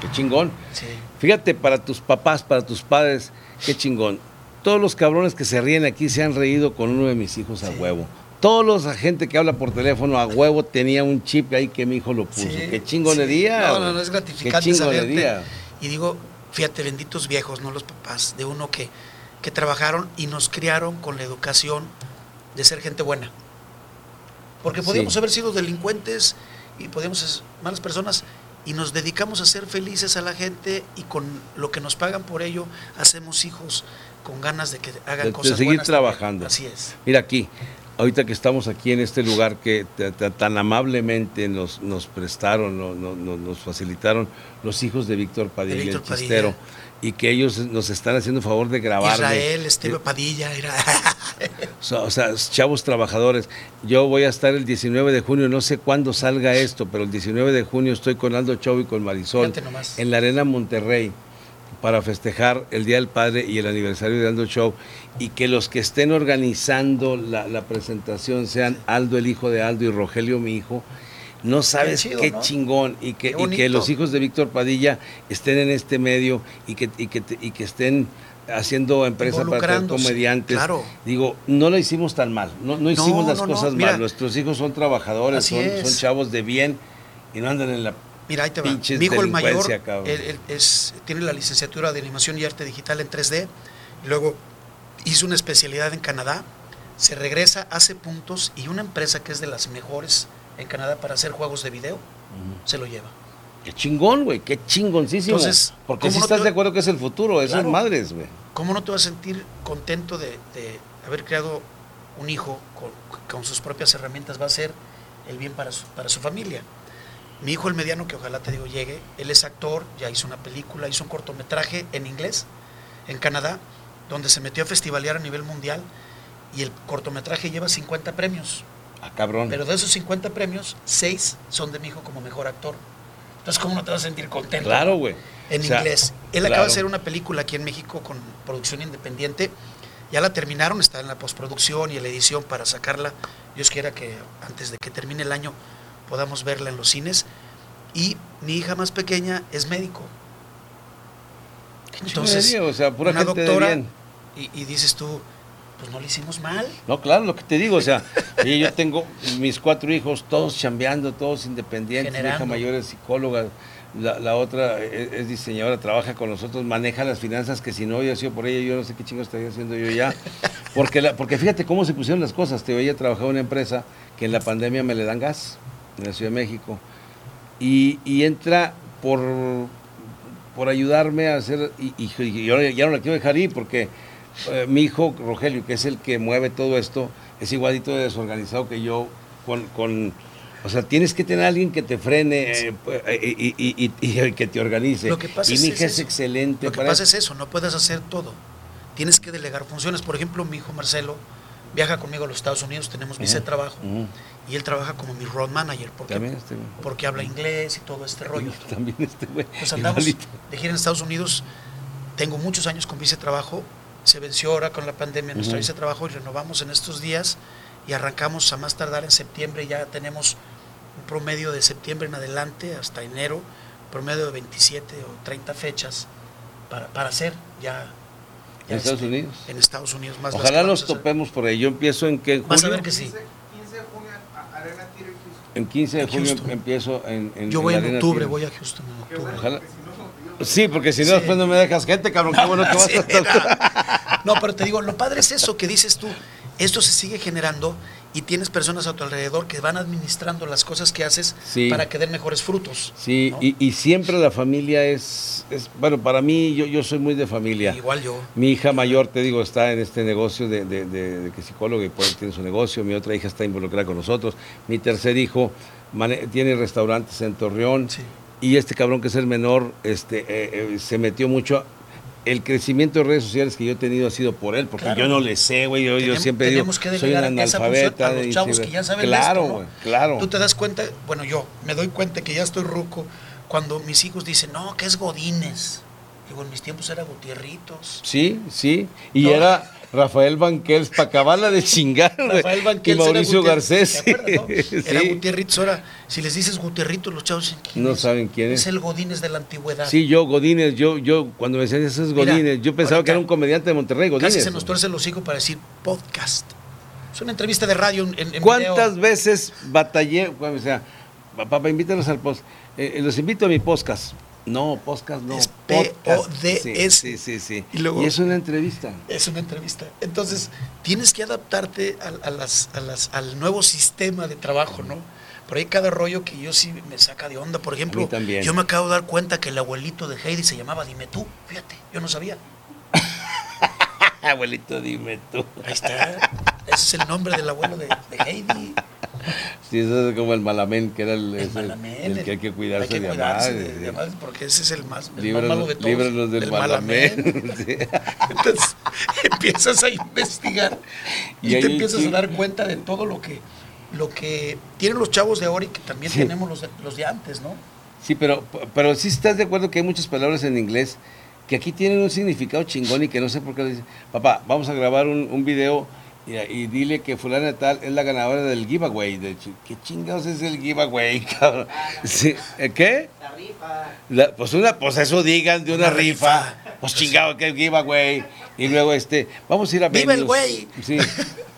Qué chingón. Sí. Fíjate, para tus papás, para tus padres, qué chingón. Todos los cabrones que se ríen aquí se han reído con uno de mis hijos a Sí. huevo. Todos los la gente que habla por teléfono a huevo tenía un chip ahí que mi hijo lo puso. Sí, qué chingonería. sí. No, no, no, es Qué gratificante chingonería. Y digo, fíjate, benditos viejos, no los papás, de uno que, que trabajaron y nos criaron con la educación de ser gente buena. Porque podíamos haber sido delincuentes y podíamos ser malas personas y nos dedicamos a ser felices a la gente y con lo que nos pagan por ello hacemos hijos con ganas de que hagan De- de cosas seguir buenas también. trabajando. Así es. Mira aquí, ahorita que estamos aquí en este lugar que tan amablemente nos, nos prestaron, no- no- no- nos facilitaron los hijos de Víctor Padilla, Víctor el Padilla. chistero, y que ellos nos están haciendo favor de grabarme. Israel, Esteve Eh, Padilla, era... O sea, chavos trabajadores. Yo voy a estar el 19 de junio, no sé cuándo salga esto, pero el 19 de junio estoy con Aldo Chau y con Marisol en la Arena Monterrey para festejar el Día del Padre y el aniversario de Aldo Show y que los que estén organizando la, la presentación sean Aldo el hijo de Aldo y Rogelio mi hijo. No sabes qué, chido, ¿no? chingón y que, y que los hijos de Víctor Padilla estén en este medio y que, y que, y que estén haciendo empresa para Involucrándose, comediantes. claro. Digo, no lo hicimos tan mal, no, no hicimos No, las no, cosas mal. Nuestros hijos son trabajadores, son, chavos de bien y no andan en la Mira, ahí te va. Mi hijo el mayor delincuencia, cabrón. él- él es, tiene la licenciatura de animación y arte digital en 3D. Y luego hizo una especialidad en Canadá. Se regresa, hace puntos y una empresa que es de las mejores en Canadá para hacer juegos de video se lo lleva. Qué chingón, güey, qué chingoncísimo. Entonces, Porque ¿cómo si no estás te- de acuerdo que es el futuro, esas Claro. madres, güey. ¿Cómo no te vas a sentir contento de, de haber creado un hijo con, con sus propias herramientas? Va a ser el bien para su, para su familia. Mi hijo, el mediano, que ojalá te digo llegue, él es actor, ya hizo una película, hizo un cortometraje en inglés, en Canadá, donde se metió a festivalear a nivel mundial y el cortometraje lleva 50 premios. Ah, cabrón. Pero de esos 50 premios, 6 son de mi hijo como mejor actor. Entonces, ¿cómo no te vas a sentir contento? claro, güey. en O sea, inglés. Él claro. acaba de hacer una película aquí en México con producción independiente. Ya la terminaron, está en la postproducción y en la edición para sacarla. Dios quiera que antes de que termine el año podamos verla en los cines. Y mi hija más pequeña es médico. Entonces, o sea, pura una gente de doctora, bien. y, y dices tú, pues no le hicimos mal. No, claro, lo que te digo, o sea, y yo tengo mis cuatro hijos, todos chambeando, todos independientes. Mi hija Generando. mayor es psicóloga, la, la otra es, es diseñadora, trabaja con nosotros, maneja las finanzas, que si no hubiera sido por ella, yo no sé qué chingo estaría haciendo yo ya. Porque, la, porque fíjate cómo se pusieron las cosas. Te ella trabajaba en una empresa que en la pandemia me le dan gas, en la Ciudad de México. Y, y entra por, por ayudarme a hacer, y, y- y yo ya no la quiero dejar ir porque eh, mi hijo Rogelio, que es el que mueve todo esto, es igualito de desorganizado que yo, con, con o sea, tienes que tener a alguien que te frene eh, y, y- y- y que te organice. Lo que pasa y es mi hija es, eso. excelente. Lo que para pasa es eso, no puedes hacer todo. Tienes que delegar funciones. Por ejemplo, mi hijo Marcelo viaja conmigo a los Estados Unidos, tenemos visa de Ujú, trabajo ujú. y él trabaja como mi road manager porque, También este porque habla inglés y todo este rollo. También este güey. Pues andamos igualito. de gira en Estados Unidos. Tengo muchos años con visa de trabajo. Se venció ahora con la pandemia nuestra visa de trabajo y renovamos en estos días y arrancamos a más tardar en septiembre. Ya tenemos un promedio de septiembre en adelante hasta enero, promedio de 27 o 30 fechas para, para hacer ya. ya ¿En Estados este, Unidos? En Estados Unidos más Ojalá nos topemos por ahí. Yo empiezo en que en Vas a ver que sí. 15, 15 de junio, a- Arena Tiro y Houston. En 15 de En junio empiezo en, en Yo en voy en octubre, Tiro. voy a Houston en octubre. Ojalá. Sí, porque si no, Sí. después no me dejas gente, cabrón. Qué bueno que vas a estar. No, pero te digo, lo padre es eso que dices tú. Esto se sigue generando y tienes personas a tu alrededor que van administrando las cosas que haces Sí. para que den mejores frutos. Sí, ¿no? y, y siempre la familia es, es- bueno, para mí yo, yo soy muy de familia. Igual yo. Mi hija mayor, te digo, está en este negocio de, de, de- de que psicólogo y pues tiene su negocio. Mi otra hija está involucrada con nosotros. Mi tercer hijo tiene restaurantes en Torreón. Sí. Y este cabrón que es el menor, este, eh, eh, se metió mucho. El crecimiento de redes sociales que yo he tenido ha sido por él, porque Claro. yo no le sé, güey. Yo, yo siempre digo, que soy un analfabeta. a los chavos que ya saben Claro, esto, ¿no? güey, claro. Tú te das cuenta, bueno, yo me doy cuenta que ya estoy ruco cuando mis hijos dicen, no, que es Godínez. Digo, en mis tiempos era Gutierritos. Sí, sí. Y No. era Rafael Banquels para acabarla de chingar. Rafael Banquels Y Mauricio Garcés. Era. Gutierritos. Ahora, si les dices Gutierritos, los chavos dicen, ¿quién No es? saben quién es. Es el Godínez de la antigüedad. Sí, yo, Godínez, yo, yo, cuando me decían eso es Mira, Godínez, yo pensaba que era un comediante de Monterrey, Godínez. Casi se nos tuerce el hocico para decir podcast. Es una entrevista de radio en, en- ¿Cuántas video. veces batallé? O sea, papá, invítanos al post. eh, eh, los invito a mi podcast. No, podcast no. Es. P-O-D-S. Sí, sí, sí. sí. Y luego- es una entrevista. Es una entrevista. Entonces, tienes que adaptarte a, a las, a las- al nuevo sistema de trabajo, ¿no? Por ahí cada rollo que yo sí me saca de onda. Por ejemplo, yo me acabo de dar cuenta que el abuelito de Heidi se llamaba Dime tú. Fíjate, yo no sabía. Abuelito, dime tú. Ahí está. Ese es el nombre del abuelo de, de Heidi. Sí, eso es como el malamén, que era el, El ese- malamén. el que hay que cuidarse hay que de amar. de- de amar, porque ese es el más, el más Líbranos, malo de todos. líbranos del el malamén. Sí. Entonces empiezas a investigar y, Y te empiezas sí. a dar cuenta de todo lo que lo que tienen los chavos de ahora y que también Sí. tenemos los de, los de antes, ¿no? Sí, pero, pero sí estás de acuerdo que hay muchas palabras en inglés que aquí tienen un significado chingón y que no sé por qué le dicen, papá, vamos a grabar un, un video y, y dile que fulana tal es la ganadora del giveaway. De ¿Qué chingados es el giveaway, cabrón? Sí, ¿eh, ¿Qué? La rifa. La- pues una, pues eso digan de una, Una rifa. rifa. Pues chingado que el giveaway. Y luego este, vamos a ir a ¡Viva el güey! Sí.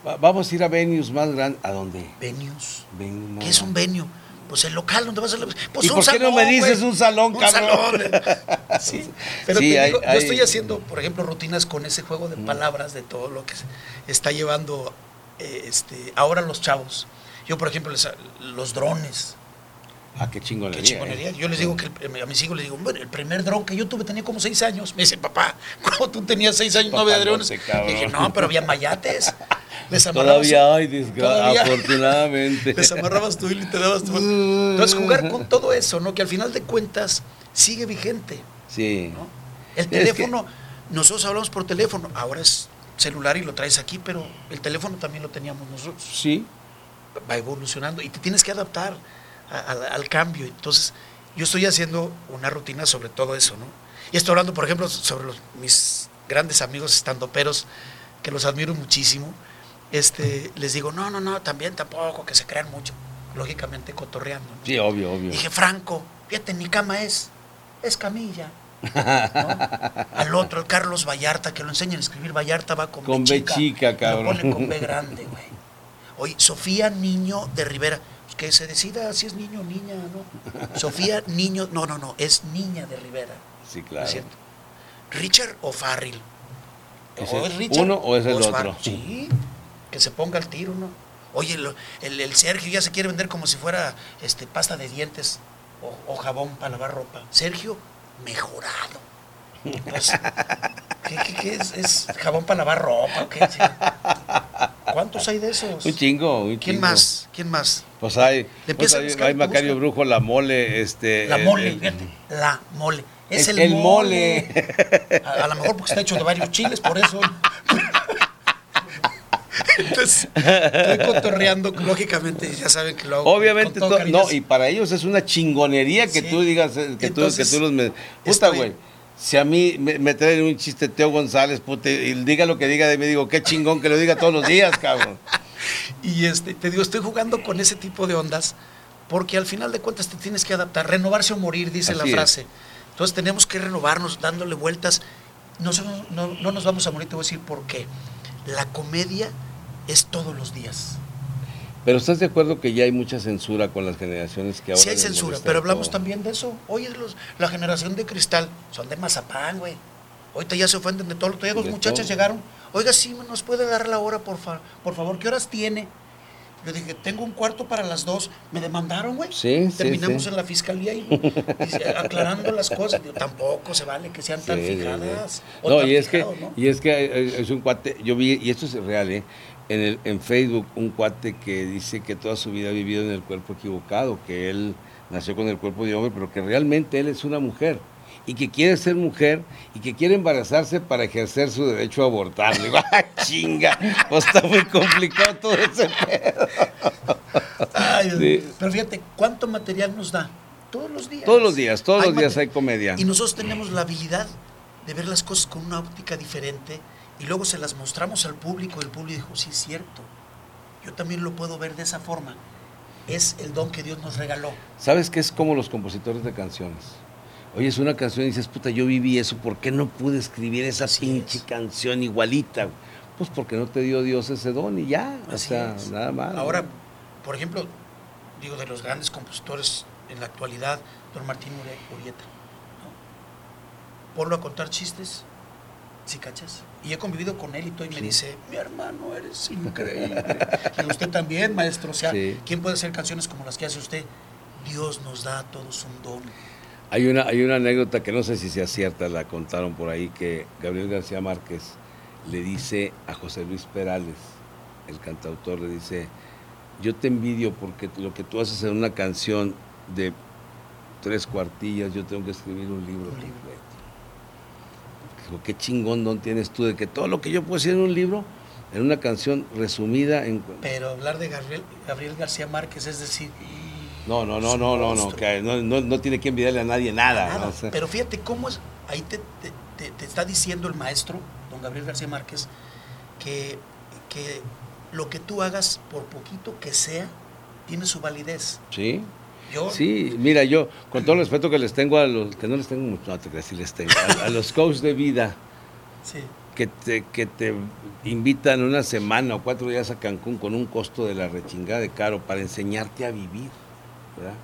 Va- Vamos a ir a venues más grandes. ¿A dónde? Venues. Venues ¿Qué es un venue? Pues el local donde vas a... Pues ¿Y un por qué no salón, me dices un salón, Un cabrón? salón. Sí, pero Sí, te hay- digo, hay- yo estoy haciendo, por ejemplo, rutinas con ese juego de palabras de todo lo que está llevando eh, este, ahora los chavos. Yo, por ejemplo, les- los drones. Ah, qué chingonería. Qué chingonería. ¿eh? Yo les digo que el- a mis hijos les digo, bueno, el primer dron que yo tuve tenía como seis años. Me dice, papá, cuando tú tenías seis años no había drones. Le dije, no, pero había mayates. Les amarrabas- Todavía hay, afortunadamente. Les amarrabas tú y te dabas tú. Entonces, jugar con todo eso, ¿no? Que al final de cuentas sigue vigente, Sí. ¿no? El que- teléfono, nosotros hablamos por teléfono, ahora es celular y lo traes aquí, pero el teléfono también lo teníamos nosotros. Sí. Va evolucionando y te tienes que adaptar al cambio. Entonces, yo estoy haciendo una rutina sobre todo eso, ¿no? Y estoy hablando, por ejemplo, sobre los- mis grandes amigos estandoperos, que los admiro muchísimo. Este, les digo, no, no, no, también tampoco, que se crean mucho. Lógicamente cotorreando. ¿no? Sí, obvio, obvio. Dije, Franco, fíjate, mi cama es, es camilla. ¿no? Al otro, el Carlos Vallarta, que lo enseñan a escribir, Vallarta va con, Con B chica, cabrón. Lo pone con B grande, güey. Oye, Sofía Niño de Rivera, pues que se decida si es niño o niña, ¿no? Sofía Niño, no, no, no, es niña de Rivera. Sí, ¿no claro. es cierto? ¿Richard o Farrell? ¿Es ¿O el es Richard uno o es el otro? Sí, que se ponga al tiro, ¿no? Oye, el, el Sergio ya se quiere vender como si fuera este, pasta de dientes o, o jabón para lavar ropa. Sergio, mejorado. Pues, ¿qué, qué- qué es? ¿Es jabón para lavar ropa? o qué? Sí. ¿Cuántos hay de esos? Un chingo, un ¿Quién chingo. más? ¿Quién más? Pues hay, pues hay, Macario busca. Brujo, la mole, este. La mole, el- fíjate, la mole. Es El- el, el mole. A, a lo mejor porque está hecho de varios chiles, por eso. Entonces, estoy cotorreando, lógicamente, ya saben que lo hago. Obviamente, con todo no, y para ellos es una chingonería que Sí. tú digas, eh, que, Entonces, tú, que tú los... Me, puta, güey, si a mí me, me traen un chiste Teo González, puta, y diga lo que diga de mí, digo, qué chingón que lo diga todos los días, cabrón. Y este, te digo, estoy jugando con ese tipo de ondas porque al final de cuentas te tienes que adaptar. Renovarse o morir, dice Así la es. frase. Entonces tenemos que renovarnos, dándole vueltas. Nosotros no, no nos vamos a morir, te voy a decir por qué. La comedia es todos los días. Pero ¿estás de acuerdo que ya hay mucha censura con las generaciones que ahora... Sí hay censura, pero hablamos todo? también de eso. Oye, los, la generación de cristal son de mazapán, güey. Ahorita ya se ofenden de todo. Todavía muchachas todo. llegaron. Oiga, sí, nos puede dar la hora, por, fa- por favor. ¿Qué horas tiene? Yo dije, tengo un cuarto para las dos. Me demandaron, güey. Sí, sí, Terminamos sí. en la fiscalía y, y aclarando las cosas. Digo, tampoco se vale que sean tan Sí, sí, sí. fijadas. o No, tan y es que, ¿no? y es que es un cuate, yo vi, y esto es real, ¿eh? En, el, en Facebook, un cuate que dice que toda su vida ha vivido en el cuerpo equivocado, que él nació con el cuerpo de hombre, pero que realmente él es una mujer y que quiere ser mujer y que quiere embarazarse para ejercer su derecho a abortar. Le digo, ¡ah, chinga! Pues está muy complicado todo ese pedo. Ay, Sí. Pero fíjate, ¿cuánto material nos da? Todos los días. Todos los días, todos los días hay comedia. Y nosotros tenemos la habilidad de ver las cosas con una óptica diferente y luego se las mostramos al público el público dijo, sí es cierto, yo también lo puedo ver de esa forma. Es el don que Dios nos regaló. ¿Sabes qué es como los compositores de canciones? Oye, es una canción y dices, puta, yo viví eso, ¿por qué no pude escribir esa Así pinche es. canción igualita? Pues porque no te dio Dios ese don y ya, o sea, es. nada más. Ahora, por ejemplo, digo, de los grandes compositores en la actualidad, don Martín Urieta. ¿no? Ponlo a contar chistes, ¿sí cachas? Y he convivido con él y todo y me dice, mi hermano, eres increíble. y usted también, maestro. O sea, Sí. ¿quién puede hacer canciones como las que hace usted? Dios nos da a todos un don. Hay una, hay una anécdota que no sé si sea cierta, la contaron por ahí, que Gabriel García Márquez le dice a José Luis Perales, el cantautor, le dice, yo te envidio porque lo que tú haces en una canción de tres cuartillas, yo tengo que escribir un libro Un libro. Dijo, qué chingón don tienes tú de que todo lo que yo puedo decir en un libro, en una canción resumida en... Pero hablar de Gabriel, Gabriel García Márquez es decir, No, no, no, no, no, no, que no, no, no tiene que envidiarle a nadie nada. nada. ¿no? O sea, Pero fíjate cómo es, ahí te, te- te- te está diciendo el maestro, don Gabriel García Márquez, que, que lo que tú hagas, por poquito que sea, tiene su validez. sí. Yo, Sí, mira, yo, con todo el respeto que les tengo a los, que no les tengo mucho, no sí les tengo, a, a los coaches de vida sí, que te, que te invitan una semana o cuatro días a Cancún con un costo de la rechingada de caro para enseñarte a vivir, ¿verdad?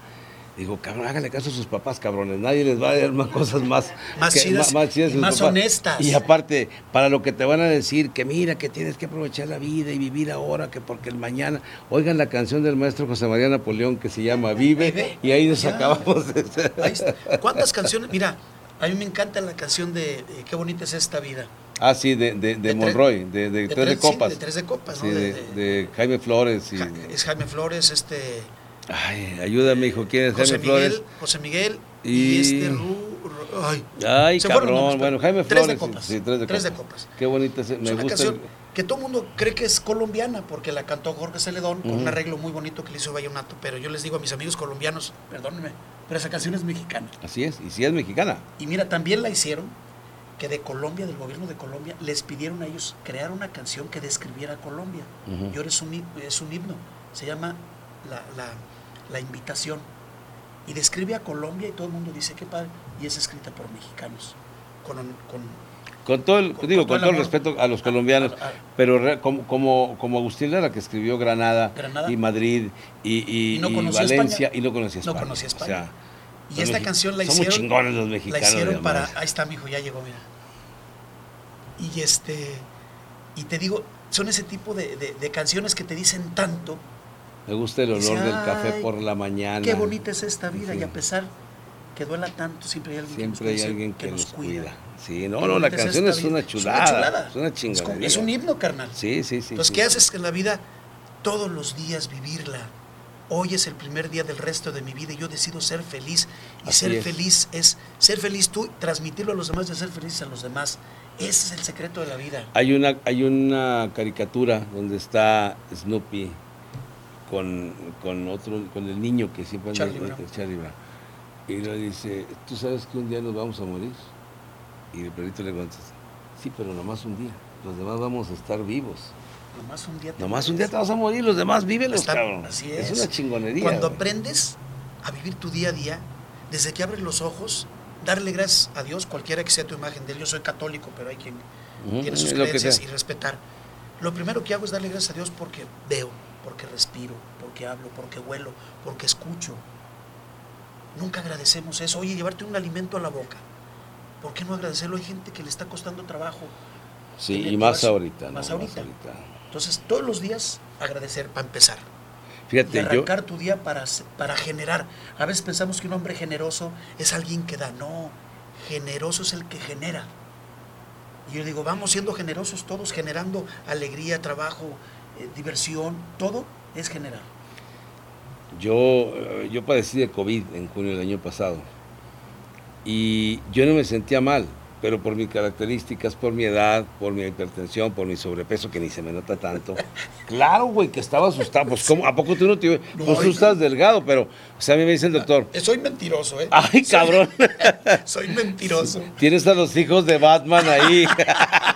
Digo, cabrón, háganle caso a sus papás, cabrones. Nadie les va a dar más cosas más, Más chidas y más honestas. Y aparte, para lo que te van a decir, que mira, que tienes que aprovechar la vida y vivir ahora, que porque el mañana. Oigan la canción del maestro José María Napoleón que se llama Vive, Vive. y ahí nos Ya. acabamos de. ahí está. ¿Cuántas canciones? Mira, a mí me encanta la canción de eh, Qué bonita es esta vida. Ah, sí, de, de, de, Monroy, de, de, Tres de sí, Copas. de Tres de Copas, ¿no? de, Jaime Flores. Y, Ja- es Jaime Flores, este ay, ayúdame, hijo, ¿quién es José Jaime Flores? Miguel, José Miguel y, Y- este Ru- ay, Ay, cabrón. nombres, bueno, Jaime Tres Flores. de copas. Sí, tres de Tres de copas. copas. Qué bonita, es- me es una gusta. canción que todo el mundo cree que es colombiana porque la cantó Jorge Celedón con un arreglo muy bonito que le hizo Vallenato, pero yo les digo a mis amigos colombianos, perdónenme, pero esa canción es mexicana. Así es, y si es mexicana. Y mira, también la hicieron que de Colombia, del gobierno de Colombia, les pidieron a ellos crear una canción que describiera a Colombia. Ujú. Y ahora es un, es un himno, se llama la, la- La invitación. Y describe a Colombia y todo el mundo dice que padre. Y es escrita por mexicanos. Con, con, Con todo el, Con- digo, con con todo todo el el amor. respeto a los colombianos, a- a- pero re- como, como, como Agustín Lara, que escribió Granada, Granada. y Madrid y, y- Y no y conocía Valencia España. y no conocía No España. conocía España. O sea, y esta mexi- canción la hicieron. chingones los la hicieron para. Ahí está, mi hijo, ya llegó, mira. Y este. Y te digo, son ese tipo de, de- de canciones que te dicen tanto. Me gusta el olor Dice, del café "Ay, por la mañana. Qué bonita es esta vida. Sí. Y a pesar que duela tanto, siempre hay alguien Siempre que hay nos, cuida, alguien que, nos cuida. Sí, no, no, la canción es una chulada. Es una Es, como- chingonería. es un himno, carnal. Sí, sí, sí. Entonces, sí, ¿qué haces en la vida? Todos los días vivirla. Hoy es el primer día del resto de mi vida y yo decido ser feliz. Y Así ser es. feliz es ser feliz tú, transmitirlo a los demás y ser feliz a los demás. Ese es el secreto de la vida. Hay una, hay una caricatura donde está Snoopy con, con otro, con el niño que siempre anda Charlie Brown. Charlie Brown. Y le dice, ¿tú sabes que un día nos vamos a morir? Y el perrito le contesta, sí, pero nomás un día. Los demás vamos a estar vivos. Nomás un día te Nomás un día te vas a morir, los demás Está- cabrón. así es. es. una chingonería. Cuando güey. aprendes a vivir tu día a día, desde que abres los ojos, darle gracias a Dios, cualquiera que sea tu imagen de él. Yo soy católico, pero hay quien Ujú, tiene sus creencias y respetar. Lo primero que hago es darle gracias a Dios porque veo. Porque respiro, porque hablo, porque huelo, porque escucho. Nunca agradecemos eso. Oye, llevarte un alimento a la boca. ¿Por qué no agradecerlo? Hay gente que le está costando trabajo. Sí, y más ahorita. ¿no? Más ahorita. Entonces, todos los días agradecer para empezar. Y Fíjate, yo, arrancar tu día para, para generar. A veces pensamos que un hombre generoso es alguien que da. No, generoso es el que genera. Y yo digo, vamos siendo generosos todos, generando alegría, trabajo, eh, diversión, todo es generar. yo, eh, yo padecí de COVID en junio del año pasado. Y yo no me sentía mal, pero por mis características, por mi edad, por mi hipertensión, por mi sobrepeso, que ni se me nota tanto. Claro, güey, que estaba asustado. Pues, ¿cómo? ¿A poco tú no te.? No, Pues tú estás delgado, pero. O sea, a mí me dice el doctor. Eh, Soy mentiroso, ¿eh? ¡Ay, Soy- cabrón! Soy mentiroso. Tienes a los hijos de Batman ahí.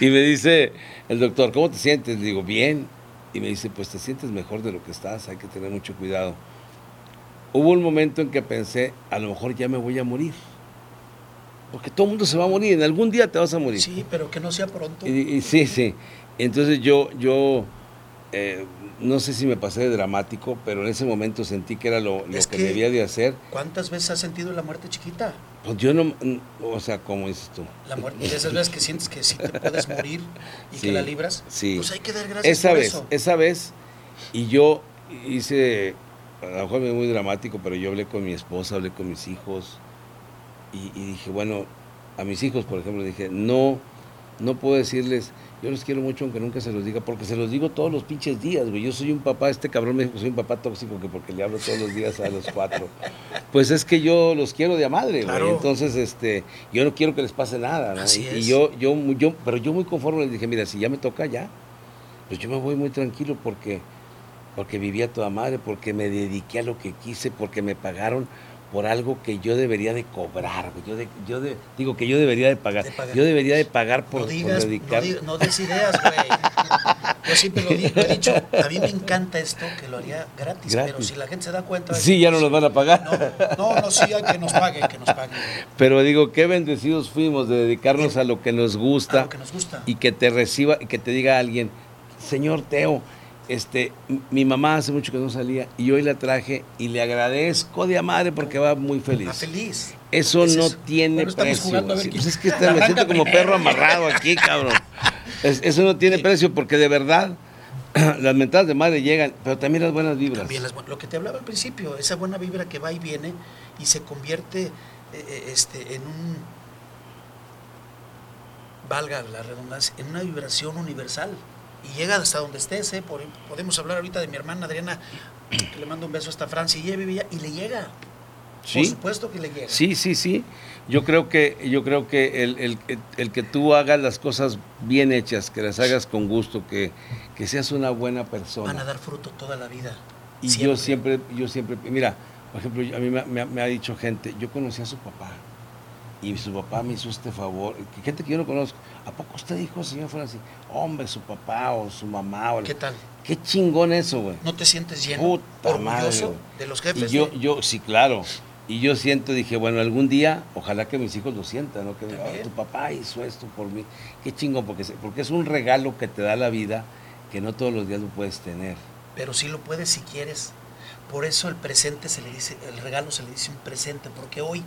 y me dice el doctor, ¿cómo te sientes? Le digo, bien. Y me dice, pues te sientes mejor de lo que estás, hay que tener mucho cuidado. Hubo un momento en que pensé, a lo mejor ya me voy a morir. Porque todo el mundo se va a morir, en algún día te vas a morir. Sí, pero que no sea pronto. Y, y sí, sí. Entonces yo, yo eh, no sé si me pasé de dramático, pero en ese momento sentí que era lo, lo Es que, que- debía de hacer. ¿Cuántas veces has sentido la muerte chiquita? Pues yo no, mm, o sea, ¿cómo dices tú? La muerte, de esas veces que sientes que sí te puedes morir y Sí, que la libras. sí. Pues hay que dar gracias Esa por vez, eso. esa vez, y yo hice, a lo mejor me muy dramático, pero yo hablé con mi esposa, hablé con mis hijos, y, y dije, bueno, a mis hijos, por ejemplo, dije, no, no puedo decirles, yo los quiero mucho aunque nunca se los diga, porque se los digo todos los pinches días, güey. Yo soy un papá, este cabrón me dijo que soy un papá tóxico, que porque le hablo todos los días a los cuatro. Pues es que yo los quiero de a madre, güey. Entonces, este, yo no quiero que les pase nada, ¿no? Así y, es. yo, yo, yo, pero yo muy conforme les dije, mira, si ya me toca, ya. Pues yo me voy muy tranquilo porque, porque vivía a toda madre, porque me dediqué a lo que quise, porque me pagaron por algo que yo debería de cobrar. Yo, de- yo de- digo que yo debería de pagar. De pagar. Yo debería de pagar por, no por digas, no, dedicar. digas- no des ideas, güey. Yo siempre lo, he dicho, a mí me encanta esto, que lo haría gratis, Gratis. pero si la gente se da cuenta... Sí, decir, ya no nos van a pagar. No, no, no, sí, hay que nos paguen, que nos paguen. Pero digo, qué bendecidos fuimos de dedicarnos a lo que nos A gusta lo que nos gusta. y que te reciba y que te diga alguien, señor Teo, este, mi mamá hace mucho que no salía y hoy la traje y le agradezco de a madre porque va muy feliz. Está feliz. Eso no tiene precio. Sí, pues es que la me siento como perro amarrado aquí, cabrón. Es- eso no tiene precio porque de verdad las mentadas de madre llegan, pero también las buenas vibras. También las lo que te hablaba al principio, esa buena vibra que va y viene y se convierte eh, eh, este, en un, valga la redundancia, en una vibración universal. Y llega hasta donde estés, ¿eh? Por- podemos hablar ahorita de mi hermana Adriana, que le mando un beso hasta Francia, y ella y le llega. Por supuesto que le llega. sí, sí, sí. Yo creo que, yo creo que el, el- el- que tú hagas las cosas bien hechas, que las hagas con gusto, que, que seas una buena persona. Van a dar fruto toda la vida. Y yo siempre, yo siempre, mira, por ejemplo, a mí me, me me ha dicho gente, yo conocí a su papá y su papá me hizo este favor, gente que yo no conozco, ¿a poco usted dijo, señor Francis, hombre, su papá o su mamá? O ¿Qué tal? Qué chingón eso, güey. ¿No te sientes lleno, Puta madre, orgulloso güey. de los Y jefes? yo, de- yo, sí, claro. Y yo siento, dije, bueno, algún día, ojalá que mis hijos lo sientan, ¿no? Que digan, También. "Ah, tu papá hizo esto por mí. Qué chingón, porque, porque es un regalo que te da la vida que no todos los días lo puedes tener. pero sí lo puedes si quieres. Por eso el presente se le dice, el regalo se le dice un presente, porque hoy,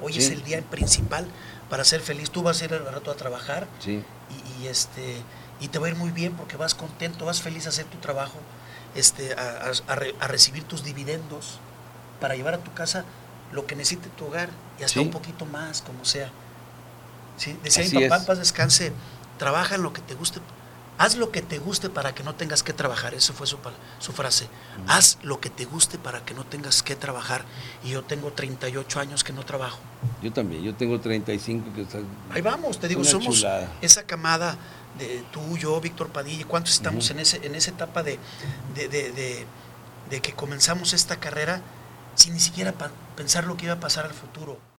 hoy Sí. es el día principal para ser feliz. Tú vas a ir al rato a trabajar Sí. y, y, este y te va a ir muy bien porque vas contento, vas feliz a hacer tu trabajo, este, a, a- a re- a recibir tus dividendos para llevar a tu casa lo que necesite tu hogar y hasta Sí. un poquito más, como sea. ¿Sí? Decía Así mi papá, es. paz descanse, trabaja en lo que te guste, haz lo que te guste para que no tengas que trabajar, eso fue su, su frase, haz lo que te guste para que no tengas que trabajar. Y yo tengo 38 años que no trabajo. Yo también, yo tengo 35 que está- Ahí vamos, te digo, somos chulada. esa camada de tú, yo, Víctor Padilla, ¿cuántos estamos en, ese, en esa etapa de, de, de- de- que comenzamos esta carrera sin ni siquiera pensar lo que iba a pasar al futuro?